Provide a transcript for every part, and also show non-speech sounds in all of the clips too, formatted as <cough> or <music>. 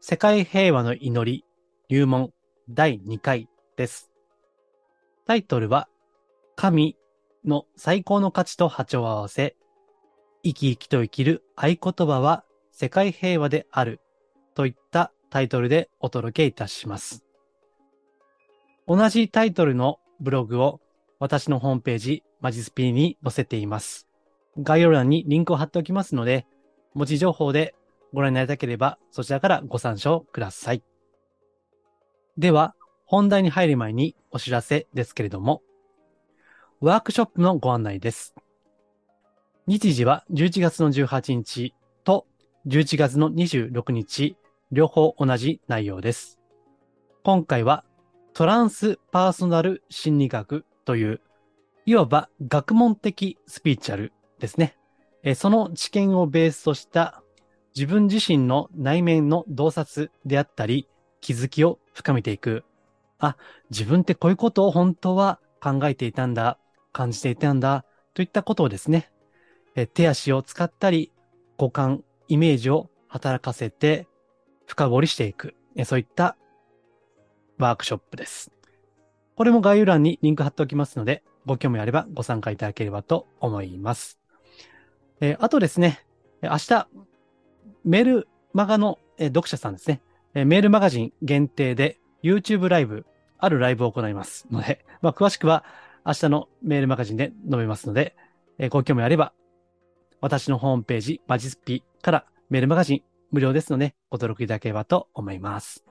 世界平和の祈り入門第2回です。タイトルは、神の最高の価値と波長を合わせ、生き生きと生きる合言葉は世界平和であるといったタイトルでお届けいたします。同じタイトルのブログを私のホームページマジスピーに載せています。概要欄にリンクを貼っておきますので、文字情報でご覧になりたければそちらからご参照ください。では、本題に入る前にお知らせですけれども、ワークショップのご案内です。日時は11月の18日と11月の26日、両方同じ内容です。今回はトランスパーソナル心理学という、いわば学問的スピーチャルですね。その知見をベースとした自分自身の内面の洞察であったり、気づきを深めていく。あ、自分ってこういうことを本当は考えていたんだ、感じていたんだ、といったことをですね、え手足を使ったり、五感、イメージを働かせて深掘りしていく。えそういったワークショップです。これも概要欄にリンク貼っておきますので、ご興味あればご参加いただければと思います。えーあとですね、明日、メールマガの、え読者さんですね、えメールマガジン限定で YouTube ライブ、あるライブを行いますので、<laughs> まあ、詳しくは明日のメールマガジンで述べますので、えご興味あれば、私のホームページ、マジスピからメールマガジン無料ですので、ご登録いただければと思います。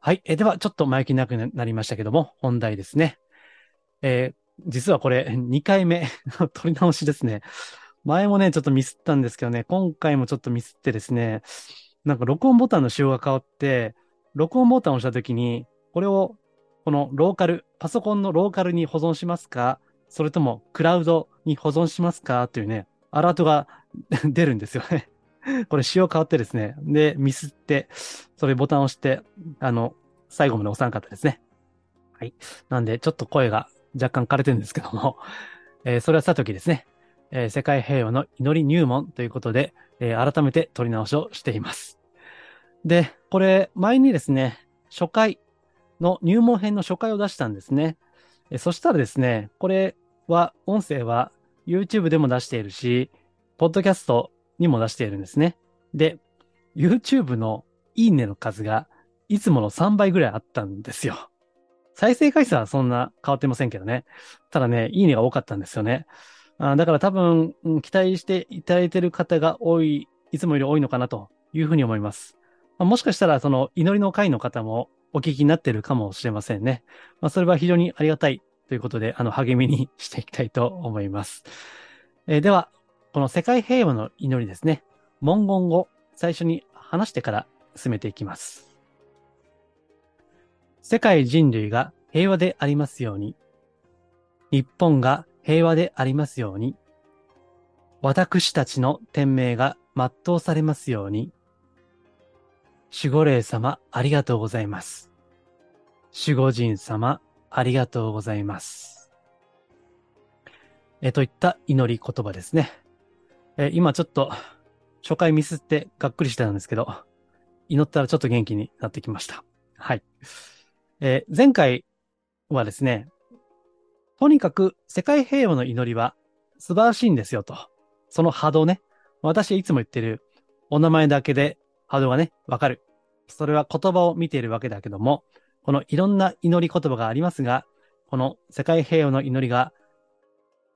はい。えでは、ちょっと前置きなくなりましたけども、本題ですね。えー実はこれ、2回目取り直しですね。前もね、ちょっとミスったんですけどね、今回もちょっとミスってですね、なんか録音ボタンの仕様が変わって、録音ボタンを押したときに、これを、このローカル、パソコンのローカルに保存しますか？それともクラウドに保存しますか？というね、アラートが <laughs> 出るんですよね。これ仕様変わってですね。で、ミスって、それボタンを押して、あの、最後まで押さなかったですね。はい。なんで、ちょっと声が若干枯れてるんですけども、えーそれはさときですね。えー世界平和の祈り入門ということで、えー改めて取り直しをしています。で、これ、前にですね、初回の入門編の初回を出したんですね。えそしたらですね、これは、音声は YouTube でも出しているし、ポッドキャストにも出しているんですね。で、YouTube のいいねの数がいつもの3倍ぐらいあったんですよ。再生回数はそんな変わってませんけどね。ただね、いいねが多かったんですよね。あだから多分、期待していただいている方が多い、いつもより多いのかなというふうに思います。まあもしかしたら、その祈りの会の方もお聞きになっているかもしれませんね。まあ、それは非常にありがたいということで、あの、励みにしていきたいと思います。えーでは、この世界平和の祈りですね。文言を最初に話してから進めていきます。世界人類が平和でありますように。日本が平和でありますように。私たちの天命が全うされますように。守護霊様、ありがとうございます。守護神様、ありがとうございます。えといった祈り言葉ですね。え今ちょっと初回ミスってがっくりしてたんですけど、祈ったらちょっと元気になってきました。はい。えー前回はですね、とにかく世界平和の祈りは素晴らしいんですよと。その波動ね。私いつも言ってるお名前だけで波動がね、わかる。それは言葉を見ているわけだけども、このいろんな祈り言葉がありますが、この世界平和の祈りが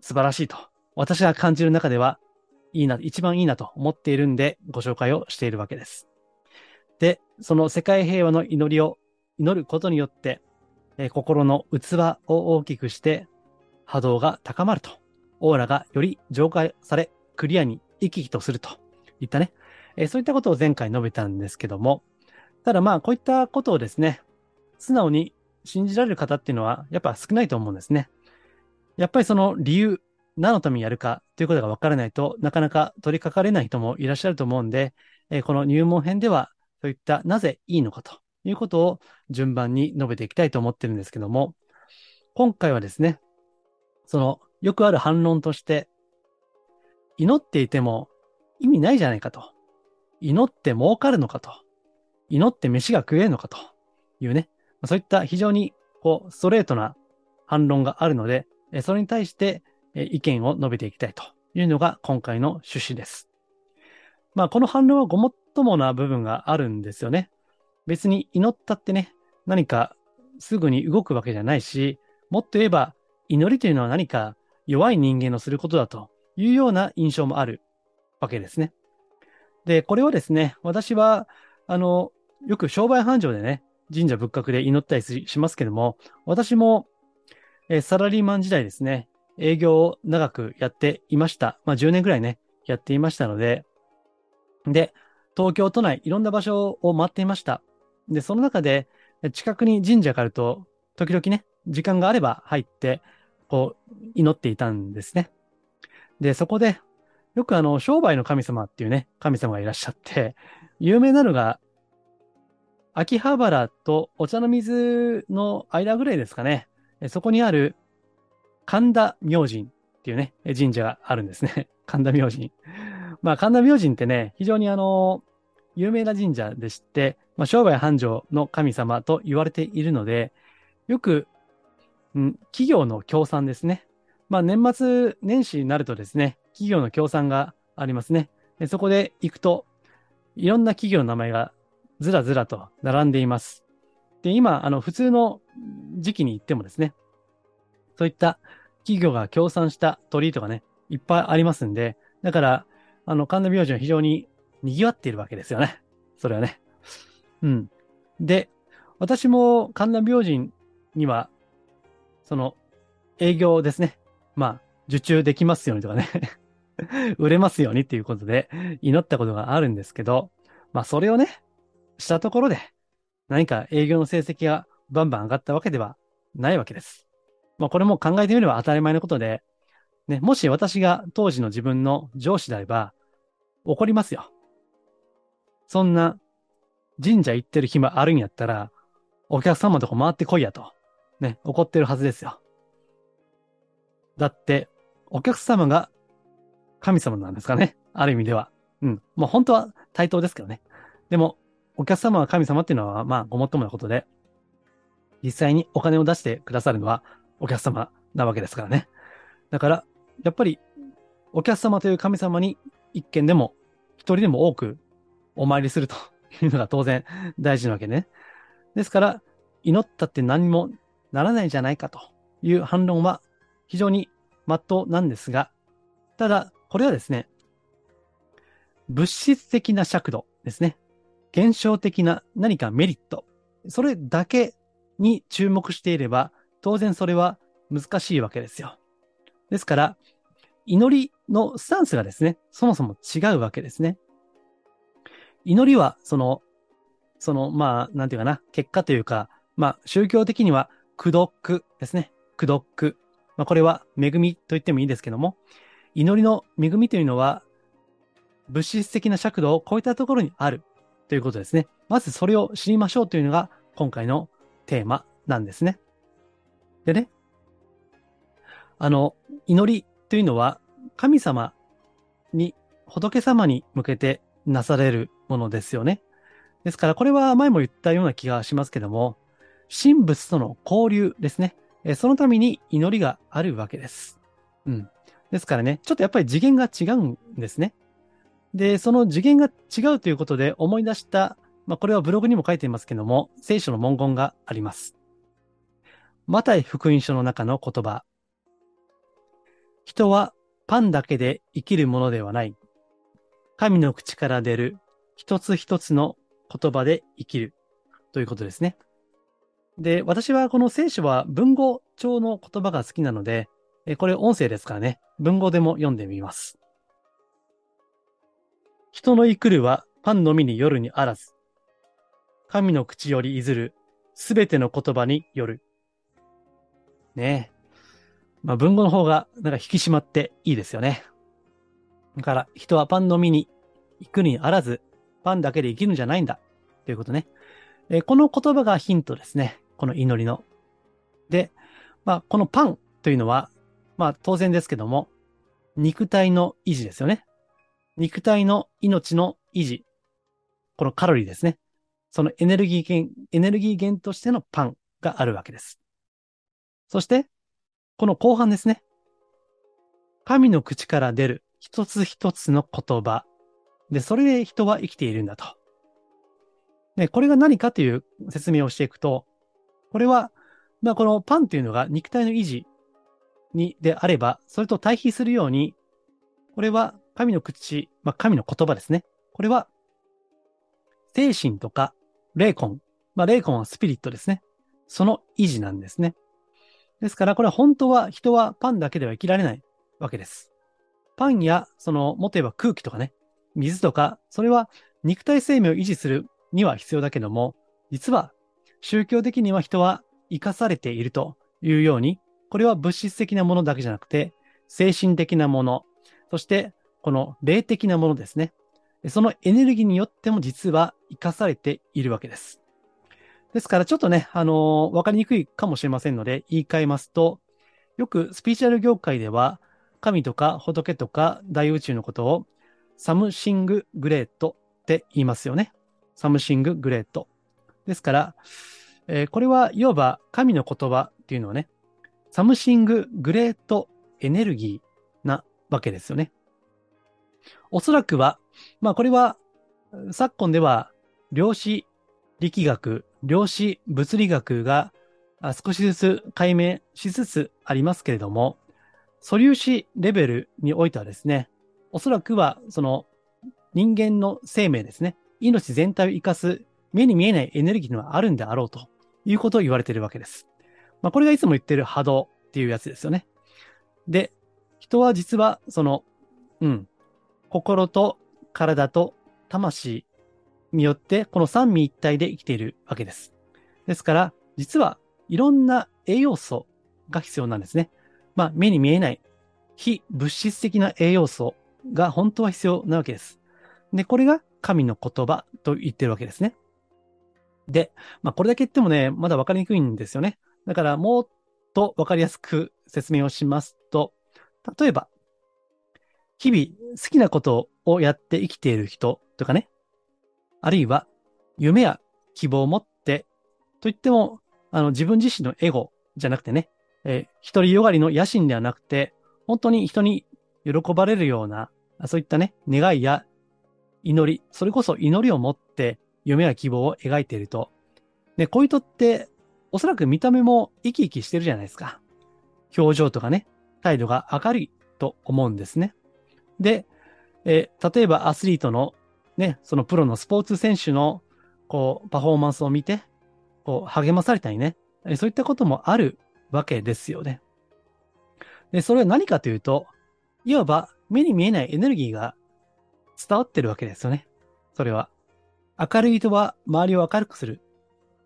素晴らしいと。私が感じる中ではいいな、一番いいなと思っているんでご紹介をしているわけです。で、その世界平和の祈りを祈ることによって、え心の器を大きくして波動が高まると。オーラがより浄化され、クリアに生き生きとするといったね、えーそういったことを前回述べたんですけども、ただまあ、こういったことをですね、素直に信じられる方っていうのは、やっぱ少ないと思うんですね。やっぱりその理由、何のためにやるかということが分からないとなかなか取り掛かれない人もいらっしゃると思うんで、えー、この入門編では、そういったなぜいいのかということを順番に述べていきたいと思ってるんですけども、今回はですね、そのよくある反論として、祈っていても意味ないじゃないかと。祈って儲かるのかと。祈って飯が食えるのかというね、そういった非常にこうストレートな反論があるので、それに対して意見を述べていきたいというのが今回の趣旨です。まあ、この反論はごもっともな部分があるんですよね。別に祈ったってね、何かすぐに動くわけじゃないし、もっと言えば祈りというのは何か弱い人間のすることだというような印象もあるわけですね。で、これはですね、私は、あの、よく商売繁盛でね、神社仏閣で祈ったりしますけども、私も、えサラリーマン時代ですね、営業を長くやっていました。まあ10年ぐらいね、やっていましたので、で、東京都内いろんな場所を回っていました。で、その中で近くに神社があると、時々ね、時間があれば入って、こう、祈っていたんですね。で、そこで、よくあの、商売の神様っていうね、神様がいらっしゃって、有名なのが、秋葉原とお茶の水の間ぐらいですかね。そこにある神田明神っていうね、神社があるんですね。<laughs> 神田明神。まあ、神田明神ってね、非常にあの、有名な神社でして、まあ、商売繁盛の神様と言われているので、よく、うん、企業の協賛ですね。まあ、年末年始になるとですね、企業の協賛がありますね。でそこで行くと、いろんな企業の名前がずらずらと並んでいます。で、今、あの、普通の時期に行ってもですね、そういった企業が協賛した鳥居とかね、いっぱいありますんで、だから、あの、神田明神は非常に賑わっているわけですよね。それはね。うん。で、私も神田明神には、その、営業ですね。まあ、受注できますようにとかね <laughs> 売れますようにっていうことで祈ったことがあるんですけど、まあそれをね、したところで何か営業の成績がバンバン上がったわけではないわけです。まあこれも考えてみれば当たり前のことで、ね、もし私が当時の自分の上司であれば、怒りますよ。そんな神社行ってる暇あるんやったら、お客様とこ回ってこいやと。ね、怒ってるはずですよ。だって、お客様が神様なんですかね。ある意味では。うん。まあ本当は対等ですけどね。でも、お客様は神様っていうのは、まあ、ごもっともなことで、実際にお金を出してくださるのはお客様なわけですからね。だから、やっぱり、お客様という神様に一件でも、一人でも多くお参りするというのが当然大事なわけね。ですから、祈ったって何もならないじゃないかという反論は非常に真っ当なんですが、ただ、これはですね、物質的な尺度ですね。現象的な何かメリット。それだけに注目していれば、当然それは難しいわけですよ。ですから、祈りのスタンスがですね、そもそも違うわけですね。祈りは、その、その、まあ、なんていうかな、結果というか、まあ、宗教的には、苦読ですね。苦読。まあ、これは恵みと言ってもいいですけども、祈りの恵みというのは、物質的な尺度を超えたところにあるということですね。まずそれを知りましょうというのが今回のテーマなんですね。でね、あの、祈りというのは神様に、仏様に向けてなされるものですよね。ですからこれは前も言ったような気がしますけども、神仏との交流ですね。そのために祈りがあるわけです。うん。ですからね、ちょっとやっぱり次元が違うんですね。で、その次元が違うということで思い出した、まあ、これはブログにも書いていますけども、聖書の文言があります。マタイ福音書の中の言葉。人はパンだけで生きるものではない。神の口から出る一つ一つの言葉で生きるということですね。で、私はこの聖書は文語帳の言葉が好きなので、これ音声ですからね、文語でも読んでみます。人の生くるはパンのみに夜にあらず。神の口よりいずる、すべての言葉による。ねえ。まあ、文語の方が、なんか引き締まっていいですよね。だから、人はパンのみに行くにあらず、パンだけで生きるんじゃないんだ。ということね。えー、この言葉がヒントですね。この祈りの。で、まあ、このパンというのは、まあ、当然ですけども、肉体の維持ですよね。肉体の命の維持。このカロリーですね。そのエネルギー源、エネルギー源としてのパンがあるわけです。そして、この後半ですね。神の口から出る一つ一つの言葉。で、それで人は生きているんだと。で、これが何かという説明をしていくと、これは、まあ、このパンというのが肉体の維持にであれば、それと対比するように、これは神の口、まあ、神の言葉ですね。これは、精神とか霊魂。まあ、霊魂はスピリットですね。その維持なんですね。ですから、これは本当は人はパンだけでは生きられないわけです。パンや、その、もっと言えば空気とかね、水とか、それは肉体生命を維持するには必要だけども、実は宗教的には人は生かされているというように、これは物質的なものだけじゃなくて、精神的なもの、そしてこの霊的なものですね。そのエネルギーによっても実は生かされているわけです。ですからちょっとね、あのー、わかりにくいかもしれませんので言い換えますと、よくスピーチュアル業界では神とか仏とか大宇宙のことをサムシンググレートって言いますよね。サムシンググレート。ですから、えー、これはいわば神の言葉っていうのはね、サムシンググレートエネルギーなわけですよね。おそらくは、まあこれは昨今では量子力学、量子物理学が少しずつ解明しつつありますけれども、素粒子レベルにおいてはですね、おそらくはその人間の生命ですね、命全体を生かす目に見えないエネルギーがあるんであろうということを言われているわけです。まあ、これがいつも言ってる波動っていうやつですよね。で、人は実はその、うん、心と体と魂によってこの三位一体で生きているわけです。ですから、実はいろんな栄養素が必要なんですね。まあ、目に見えない非物質的な栄養素が本当は必要なわけです。で、これが神の言葉と言ってるわけですね。で、まあ、これだけ言ってもね、まだわかりにくいんですよね。だから、もっとわかりやすく説明をしますと、例えば、日々好きなことをやって生きている人とかね、あるいは夢や希望を持って、と言っても、あの自分自身のエゴじゃなくてね、えー、独りよがりの野心ではなくて、本当に人に喜ばれるような、そういったね、願いや祈り、それこそ祈りを持って夢や希望を描いていると、で、こういう人って、おそらく見た目も生き生きしてるじゃないですか。表情とかね、態度が明るいと思うんですね。で、え、例えばアスリートのね、そのプロのスポーツ選手のこうパフォーマンスを見て、こう励まされたりね、そういったこともあるわけですよね。で、それは何かというと、いわば目に見えないエネルギーが伝わってるわけですよね。それは。明るい人は周りを明るくする。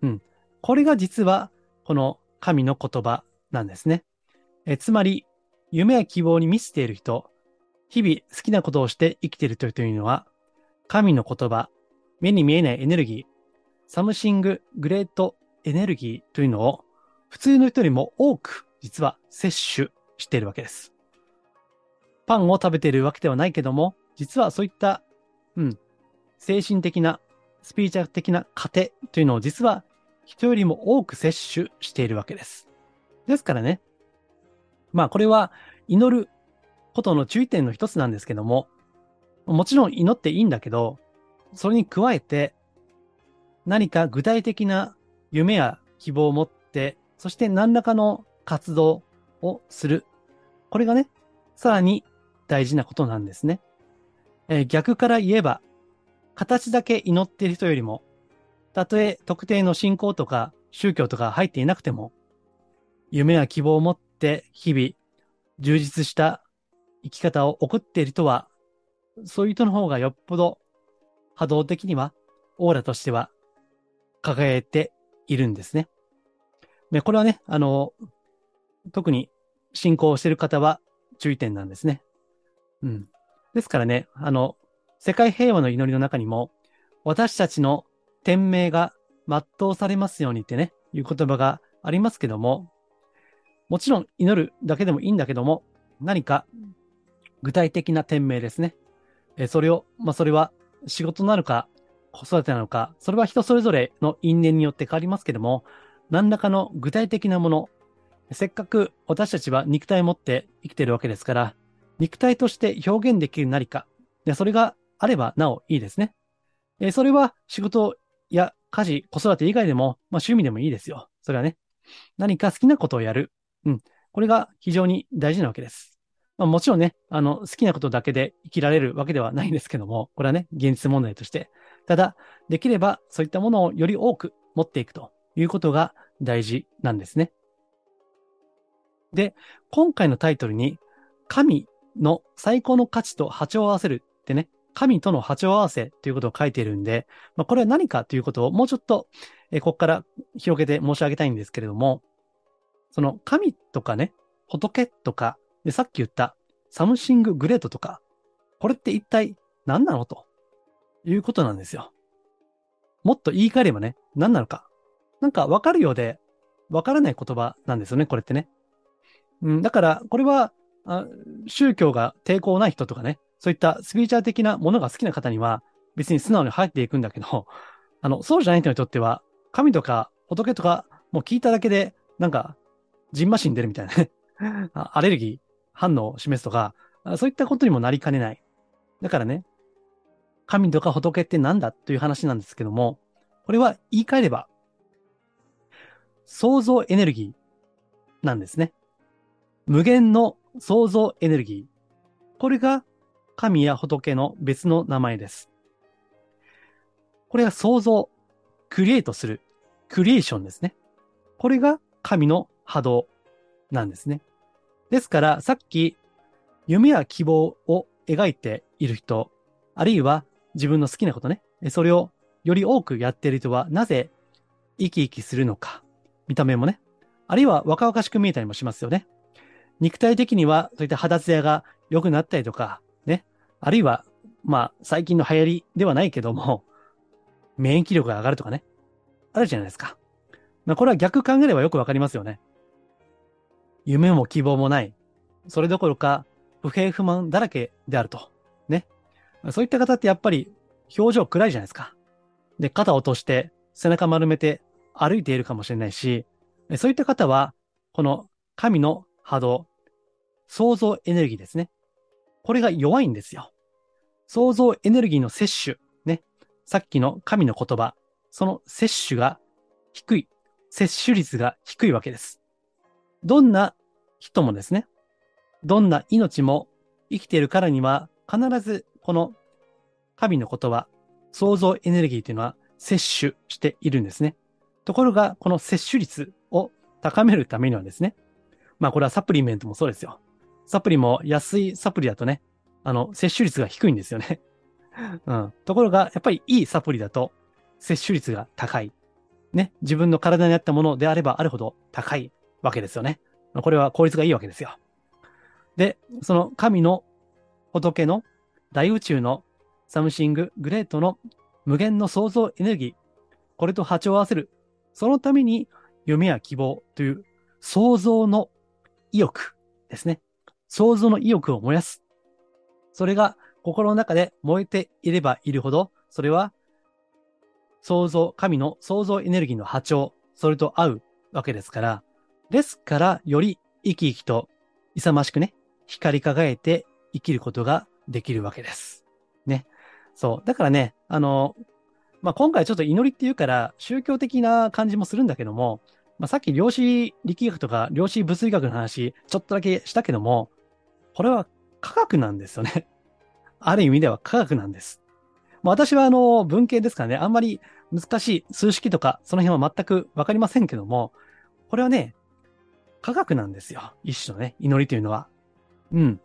うん。これが実はこの神の言葉なんですね。えつまり、夢や希望に満ちている人、日々好きなことをして生きているというのは、神の言葉、目に見えないエネルギー、サムシンググレートエネルギーというのを普通の人よりも多く実は摂取しているわけです。パンを食べているわけではないけども、実はそういった、うん、精神的な、スピーチャー的な糧というのを実は人よりも多く摂取しているわけです。ですからね、まあこれは祈ることの注意点の一つなんですけども、もちろん祈っていいんだけど、それに加えて何か具体的な夢や希望を持って、そして何らかの活動をする。これがね、さらに大事なことなんですね。えー、逆から言えば、形だけ祈っている人よりも、たとえ特定の信仰とか宗教とか入っていなくても、夢や希望を持って日々充実した生き方を送っている人は、そういう人の方がよっぽど波動的には、オーラとしては輝いているんですね。で、これはね、あの、特に信仰をしている方は注意点なんですね。うん。ですからね、あの、世界平和の祈りの中にも、私たちの天命が全うされますようにってね、いう言葉がありますけども、もちろん祈るだけでもいいんだけども、何か具体的な天命ですね。えそれを、まあ、それは仕事なのか、子育てなのか、それは人それぞれの因縁によって変わりますけども、何らかの具体的なもの、せっかく私たちは肉体を持って生きているわけですから、肉体として表現できる何か、でそれがあればなおいいですね。えそれは仕事や家事、子育て以外でも、まあ、趣味でもいいですよ。それはね。何か好きなことをやる。うん。これが非常に大事なわけです。まあ、もちろんね、あの、好きなことだけで生きられるわけではないんですけども、これはね、現実問題として。ただ、できればそういったものをより多く持っていくということが大事なんですね。で、今回のタイトルに、神の最高の価値と波長を合わせるってね、神との波長合わせということを書いているんで、まあ、これは何かということをもうちょっと、えここから広げて申し上げたいんですけれども、その神とかね、仏とか、で、さっき言ったサムシンググレートとか、これって一体何なのということなんですよ。もっと言い換えればね、何なのか。なんかわかるようで、わからない言葉なんですよね、これってね。うん、だから、これはあ、宗教が抵抗ない人とかね、そういったスピリチュアル的なものが好きな方には、別に素直に入っていくんだけど、<laughs> あの、そうじゃない人にとっては、神とか仏とか、もう聞いただけで、なんか、ジンマシン出るみたいなね <laughs> アレルギー反応を示すとか、そういったことにもなりかねない。だからね、神とか仏って何だという話なんですけども、これは言い換えれば、創造エネルギーなんですね。無限の創造エネルギー。これが神や仏の別の名前です。これは創造、クリエイトする、クリエーションですね。これが神の波動なんですね。ですから、さっき、夢や希望を描いている人、あるいは自分の好きなことね、それをより多くやっている人は、なぜ生き生きするのか、見た目もね、あるいは若々しく見えたりもしますよね。肉体的には、そういった肌ツヤが良くなったりとか、あるいは、まあ、最近の流行りではないけども、<laughs> 免疫力が上がるとかね。あるじゃないですか。まあ、これは逆考えればよくわかりますよね。夢も希望もない。それどころか、不平不満だらけであると。ね。そういった方ってやっぱり表情暗いじゃないですか。で、肩を落として背中丸めて歩いているかもしれないし、そういった方は、この神の波動、創造エネルギーですね。これが弱いんですよ。創造エネルギーの摂取、ね。さっきの神の言葉、その摂取が低い、摂取率が低いわけです。どんな人もですね、どんな命も生きているからには、必ずこの神の言葉、創造エネルギーというのは摂取しているんですね。ところが、この摂取率を高めるためにはですね、まあこれはサプリメントもそうですよ。サプリも安いサプリだとね、あの、摂取率が低いんですよね。<laughs> うん。ところが、やっぱりいいサプリだと、摂取率が高い。ね。自分の体に合ったものであればあるほど高いわけですよね。これは効率がいいわけですよ。で、その神の仏の大宇宙のサムシンググレートの無限の創造エネルギー、これと波長を合わせる。そのために夢や希望という創造の意欲ですね。想像の意欲を燃やす。それが心の中で燃えていればいるほど、それは創造、神の創造エネルギーの波長、それと合うわけですから、ですから、より生き生きと勇ましくね、光り輝いて生きることができるわけです。ね。そう。だからね、あの、まあ、今回ちょっと祈りっていうから宗教的な感じもするんだけども、まあ、さっき量子力学とか量子物理学の話、ちょっとだけしたけども、これは科学なんですよね。<laughs> ある意味では科学なんです。私はあの文系ですからね、あんまり難しい数式とかその辺は全くわかりませんけども、これはね、科学なんですよ。一種のね、祈りというのは。うん。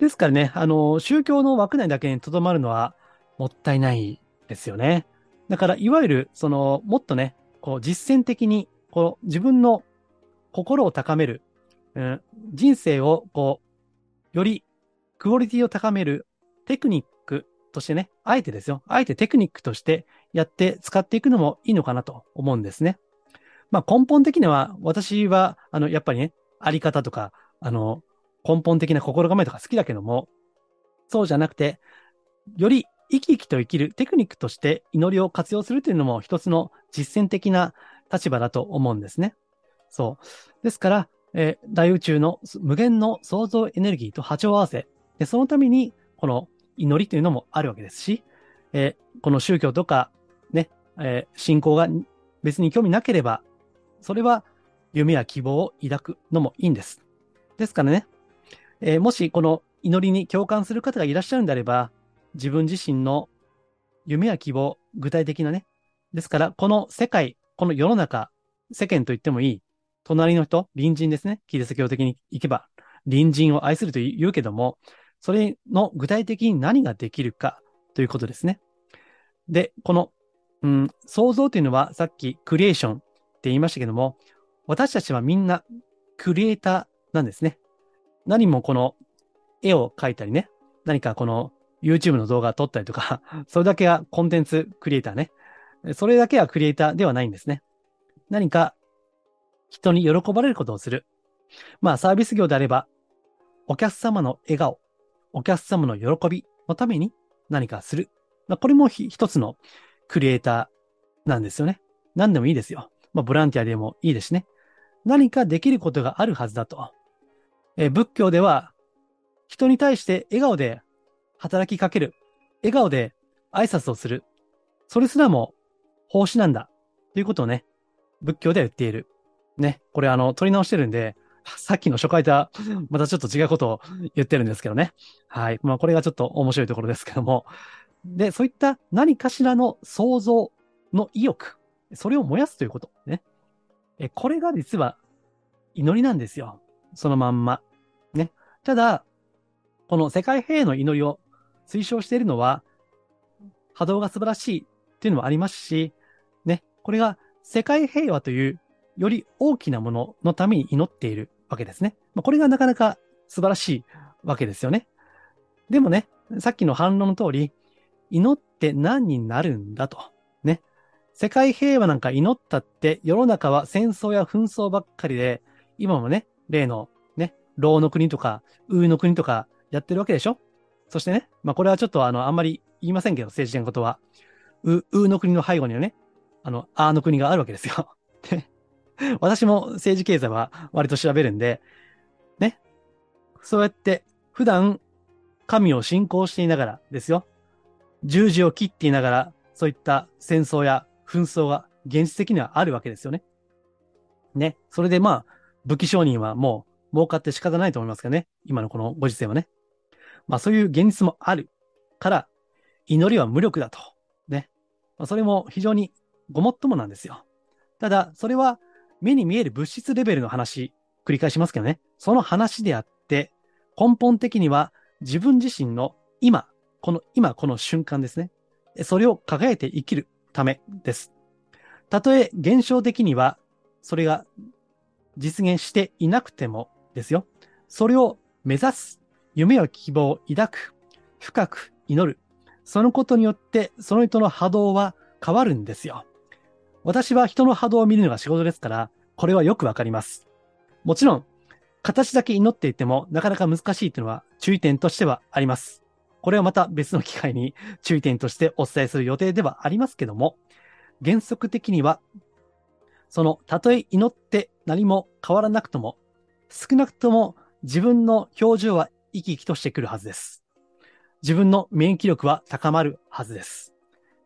ですからね、あの、宗教の枠内だけに留まるのはもったいないですよね。だから、いわゆる、その、もっとね、こう、実践的に、こう、自分の心を高める、うん、人生を、こう、よりクオリティを高めるテクニックとしてね、あえてですよ。あえてテクニックとしてやって使っていくのもいいのかなと思うんですね。まあ根本的には、私は、あの、やっぱりね、あり方とか、あの、根本的な心構えとか好きだけども、そうじゃなくて、より生き生きと生きるテクニックとして祈りを活用するというのも一つの実践的な立場だと思うんですね。そう。ですから、えー、大宇宙の無限の創造エネルギーと波長合わせ、でそのためにこの祈りというのもあるわけですし、えー、この宗教とかね、えー、信仰が別に興味なければ、それは夢や希望を抱くのもいいんです。ですからね、えー、もしこの祈りに共感する方がいらっしゃるんであれば、自分自身の夢や希望、具体的なね。ですから、この世界、この世の中、世間と言ってもいい、隣の人、隣人ですね。キリスト教的に行けば、隣人を愛すると言うけども、それの具体的に何ができるかということですね。で、この、うん、創造というのはさっきクリエーションって言いましたけども、私たちはみんなクリエイターなんですね。何もこの絵を描いたりね、何かこの YouTube の動画を撮ったりとか、<laughs> それだけがコンテンツクリエイターね。それだけはクリエイターではないんですね。何か人に喜ばれることをする。まあサービス業であれば、お客様の笑顔、お客様の喜びのために何かする。まあ、これも一つのクリエイターなんですよね。何でもいいですよ。まあボランティアでもいいですしね。何かできることがあるはずだと。え仏教では人に対して笑顔で働きかける。笑顔で挨拶をする。それすらも奉仕なんだ。ということをね、仏教では言っている。ね。これあの、取り直してるんで、<laughs> さっきの初回とはまたちょっと違うことを言ってるんですけどね。はい。まあこれがちょっと面白いところですけども。で、そういった何かしらの想像の意欲、それを燃やすということ。ね。え、これが実は祈りなんですよ。そのまんま。ね。ただ、この世界平和の祈りを推奨しているのは、波動が素晴らしいっていうのもありますし、ね、これが世界平和というより大きなもののために祈っているわけですね。まあ、これがなかなか素晴らしいわけですよね。でもね、さっきの反論の通り、祈って何になるんだと。ね。世界平和なんか祈ったって世の中は戦争や紛争ばっかりで、今もね、例のね、牢の国とか、ウーの国とかやってるわけでしょ？そしてね、まあこれはちょっとあの、あんまり言いませんけど、政治的なことは。う、うの国の背後にはね、あの、あの国があるわけですよ。で、<laughs> <laughs> 私も政治経済は割と調べるんで、ね。そうやって普段神を信仰していながらですよ。十字を切っていながら、そういった戦争や紛争が現実的にはあるわけですよね。ね。それでまあ、武器商人はもう儲かって仕方ないと思いますけどね。今のこのご時世はね。まあそういう現実もあるから、祈りは無力だと。ね。まあ、それも非常にごもっともなんですよ。ただ、それは目に見える物質レベルの話、繰り返しますけどね。その話であって、根本的には自分自身の今、この今この瞬間ですね。それを輝いて生きるためです。たとえ現象的にはそれが実現していなくてもですよ。それを目指す夢や希望を抱く、深く祈る。そのことによって、その人の波動は変わるんですよ。私は人の波動を見るのが仕事ですから、これはよくわかります。もちろん、形だけ祈っていてもなかなか難しいというのは注意点としてはあります。これはまた別の機会に注意点としてお伝えする予定ではありますけども、原則的には、その、たとえ祈って何も変わらなくとも、少なくとも自分の表情は生き生きとしてくるはずです。自分の免疫力は高まるはずです。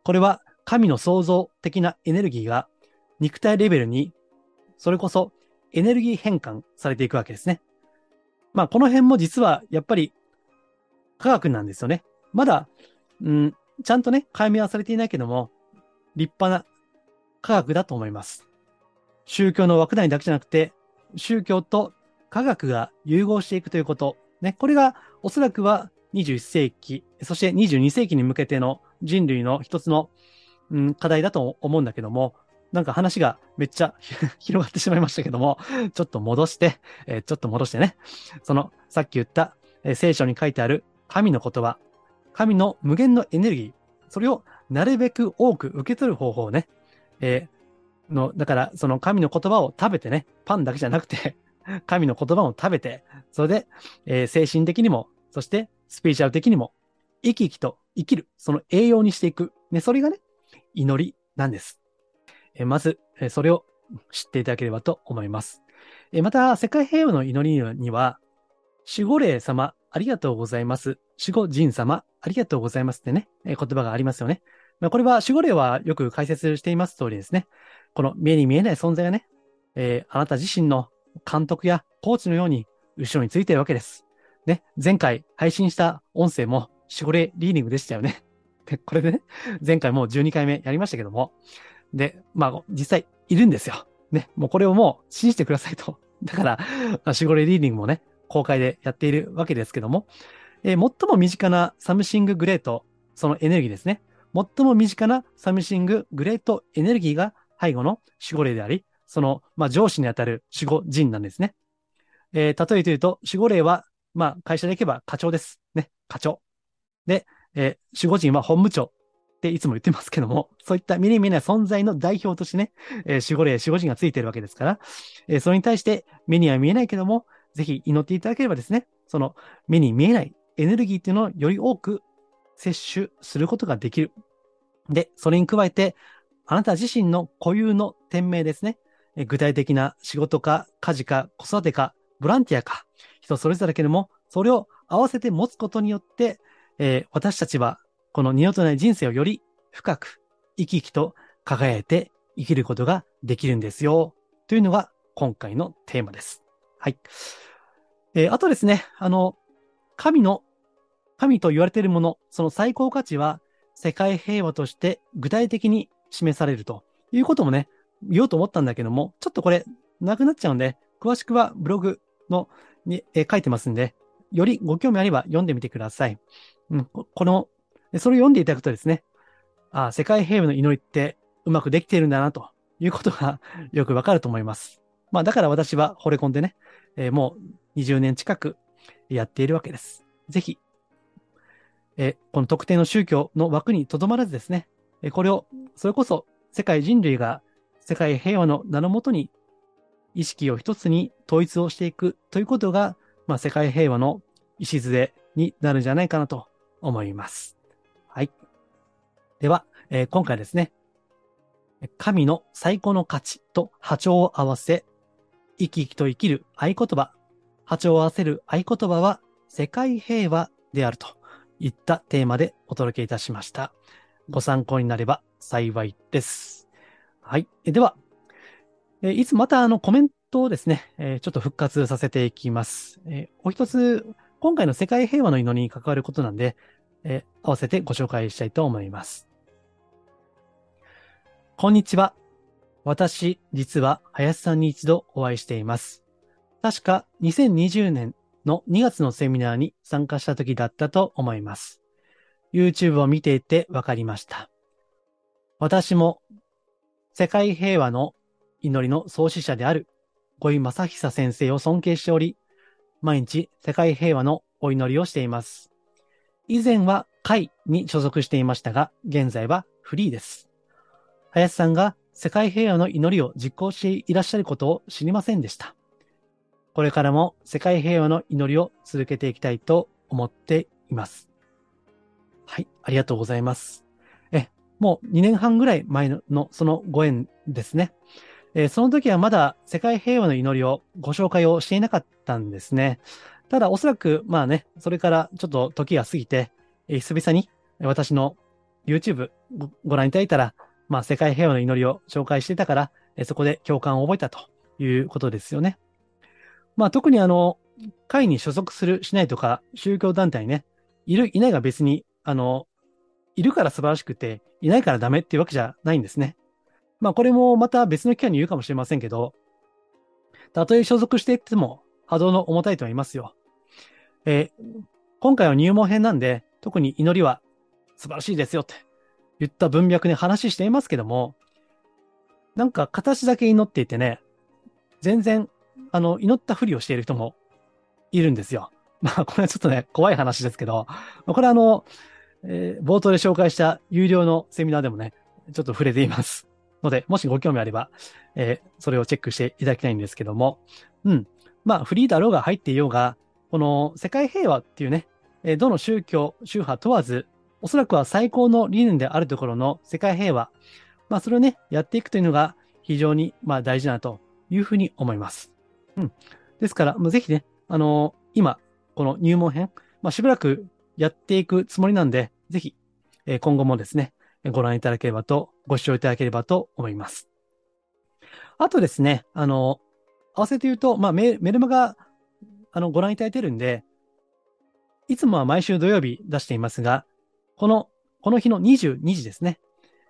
これは神の創造的なエネルギーが肉体レベルに、それこそエネルギー変換されていくわけですね。まあ、この辺も実はやっぱり科学なんですよね。まだ、うん、ちゃんとね、解明はされていないけども、立派な科学だと思います。宗教の枠内だけじゃなくて、宗教と科学が融合していくということ、ね、これがおそらくは21世紀、そして22世紀に向けての人類の一つの、うん、課題だと思うんだけども、なんか話がめっちゃ <laughs> 広がってしまいましたけども、ちょっと戻して、えー、ちょっと戻してね。その、さっき言った、えー、聖書に書いてある神の言葉、神の無限のエネルギー、それをなるべく多く受け取る方法をね、えー、の、だから、その神の言葉を食べてね、パンだけじゃなくて <laughs> 神の言葉を食べて、それで、えー、精神的にも、そしてスピーチャル的にも、生き生きと生きる、その栄養にしていく。ね、それがね、祈りなんです。え、まず、え、それを知っていただければと思います。え、また、世界平和の祈りには、守護霊様、ありがとうございます。守護神様、ありがとうございますってね、え、言葉がありますよね。まあ、これは守護霊はよく解説しています通りですね。この目に見えない存在がね、えー、あなた自身の監督やコーチのように後ろについているわけです。ね、前回配信した音声も守護霊リーディングでしたよね。で、これでね、前回もう12回目やりましたけども、で、まあ、実際いるんですよ。ね、もうこれをもう信じてくださいと。<laughs> だから、守護霊リーディングもね、公開でやっているわけですけども、えー、最も身近なサムシンググレート、そのエネルギーですね。最も身近なサムシンググレートエネルギーが背後の守護霊であり、その、まあ、上司にあたる守護人なんですね。えー、例えて言うと、守護霊は、まあ、会社で行けば課長です。ね、課長。で、えー、守護人は本部長っていつも言ってますけども、<laughs> そういった目に見えない存在の代表としてね、えー、守護霊、守護人がついてるわけですから、えー、それに対して目には見えないけども、ぜひ祈っていただければですね、その目に見えないエネルギーっていうのをより多く摂取することができる。で、それに加えて、あなた自身の固有の天命ですね。え具体的な仕事か、家事か、子育てか、ボランティアか、人それぞれだけども、それを合わせて持つことによって、えー、私たちは、この二度とない人生をより深く、生き生きと輝いて生きることができるんですよ。というのが今回のテーマです。はい。えー、あとですね、あの、神の、神と言われているもの、その最高価値は世界平和として具体的に示されるということもね、言おうと思ったんだけども、ちょっとこれ、なくなっちゃうんで、詳しくはブログのに、え書いてますんで、よりご興味あれば読んでみてください。うん、この、それを読んでいただくとですね、あ世界平和の祈りってうまくできているんだな、ということが <laughs> よくわかると思います。まあ、だから私は惚れ込んでね、えー、もう20年近くやっているわけです。ぜひ、えこの特定の宗教の枠にとどまらずですね、えこれを、それこそ世界人類が世界平和の名のもとに意識を一つに統一をしていくということが、まあ、世界平和の礎になるんじゃないかなと思います。はい。では、えー、今回ですね、神の最高の価値と波長を合わせ、生き生きと生きる合言葉、波長を合わせる合言葉は世界平和であるといったテーマでお届けいたしました。ご参考になれば幸いです。はい。では、えいつまたあのコメントをですね、えちょっと復活させていきます。えお一つ、今回の世界平和の祈りに関わることなんで、え合わせてご紹介したいと思います。こんにちは。私、実は林さんに一度お会いしています。確か2020年の2月のセミナーに参加した時だったと思います。YouTube を見ていてわかりました。私も世界平和の祈りの創始者である五井正久先生を尊敬しており、毎日世界平和のお祈りをしています。以前は会に所属していましたが、現在はフリーです。林さんが世界平和の祈りを実行していらっしゃることを知りませんでした。これからも世界平和の祈りを続けていきたいと思っています。はい、ありがとうございます。えもう2年半ぐらい前のそのご縁ですね。え、その時はまだ世界平和の祈りをご紹介をしていなかったんですね。ただおそらくまあね、それからちょっと時が過ぎて、えー、久々に私の YouTube ごご覧いただいたら、まあ世界平和の祈りを紹介してたから、えー、そこで共感を覚えたということですよね。まあ特にあの、会に所属する、しないとか、宗教団体ね、いる、いないが別に、あの、いるから素晴らしくて、いないからダメっていうわけじゃないんですね。まあこれもまた別の機会に言うかもしれませんけど、たとえ所属していっても波動の重たいとは言いますよ。えー、今回は入門編なんで、特に祈りは素晴らしいですよって。言った文脈で話していますけども、なんか形だけ祈っていてね、全然、あの、祈ったふりをしている人もいるんですよ。<laughs> まあ、これはちょっとね、怖い話ですけど、これはあの、えー、冒頭で紹介した有料のセミナーでもね、ちょっと触れています。ので、もしご興味あれば、えー、それをチェックしていただきたいんですけども、うん。まあ、フリーだろうが入っていようが、この世界平和っていうね、え、どの宗教、宗派問わず、おそらくは最高の理念であるところの世界平和、まあ、それをね、やっていくというのが非常に、まあ、大事だなというふうに思います。うん。ですから、ぜひね、あのー、今、この入門編、まあ、しばらくやっていくつもりなんで、ぜひ、え、今後もですね、ご覧いただければと、ご視聴いただければと思います。あとですね、あの、合わせて言うと、まあメ、メルマガ、あの、ご覧いただいてるんで、いつもは毎週土曜日出していますが、この、この日の22時ですね、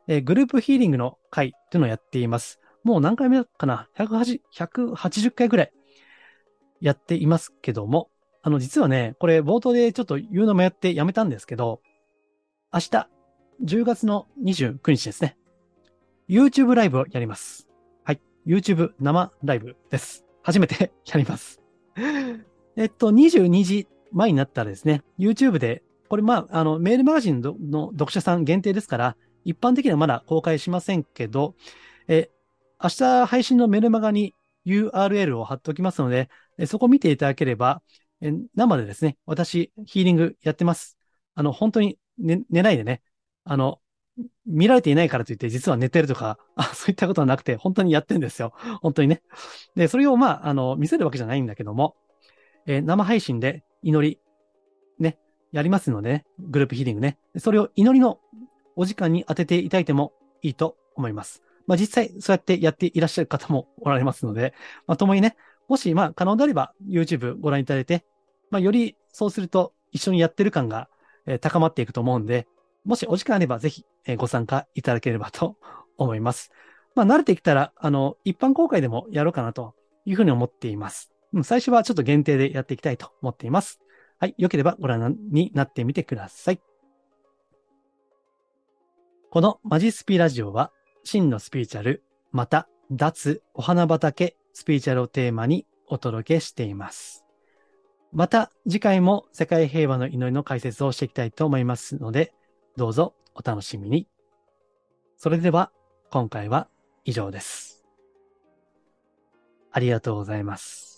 えー、グループヒーリングの回っていうのをやっています。もう何回目かな ?180、180回ぐらいやっていますけども、あの、実はね、これ冒頭でちょっと言うのもやってやめたんですけど、明日、10月の29日ですね。YouTube ライブをやります。YouTube 生ライブです。初めて <laughs> やります。えっと、22時前になったらですね、YouTube で、これまあ、あの、メールマガジンの読者さん限定ですから、一般的にはまだ公開しませんけど、え、明日配信のメルマガに URL を貼っておきますので、そこ見ていただければ、え生でですね、私、ヒーリングやってます。あの、本当に寝寝ないでね、あの、見られていないからといって、実は寝てるとか、<laughs> あそういったことはなくて、本当にやってるんですよ。本当にね。で、それをまあ、あの、見せるわけじゃないんだけども、えー、生配信で祈り、ね、やりますのでね、グループヒーリングね。それを祈りのお時間に当てていただいてもいいと思います。まあ実際、そうやってやっていらっしゃる方もおられますので、まあ共にね、もしまあ可能であれば YouTube ご覧いただいて、まあよりそうすると一緒にやってる感が、えー、高まっていくと思うんで、もしお時間あればぜひ、ご参加いただければと思います。まあ慣れてきたら、あの、一般公開でもやろうかなというふうに思っています。最初はちょっと限定でやっていきたいと思っています。はい。良ければご覧になってみてください。このマジスピラジオは、真のスピーチャル、また、脱お花畑スピーチャルをテーマにお届けしています。また次回も世界平和の祈りの解説をしていきたいと思いますので、どうぞお楽しみに。それでは今回は以上です。ありがとうございます。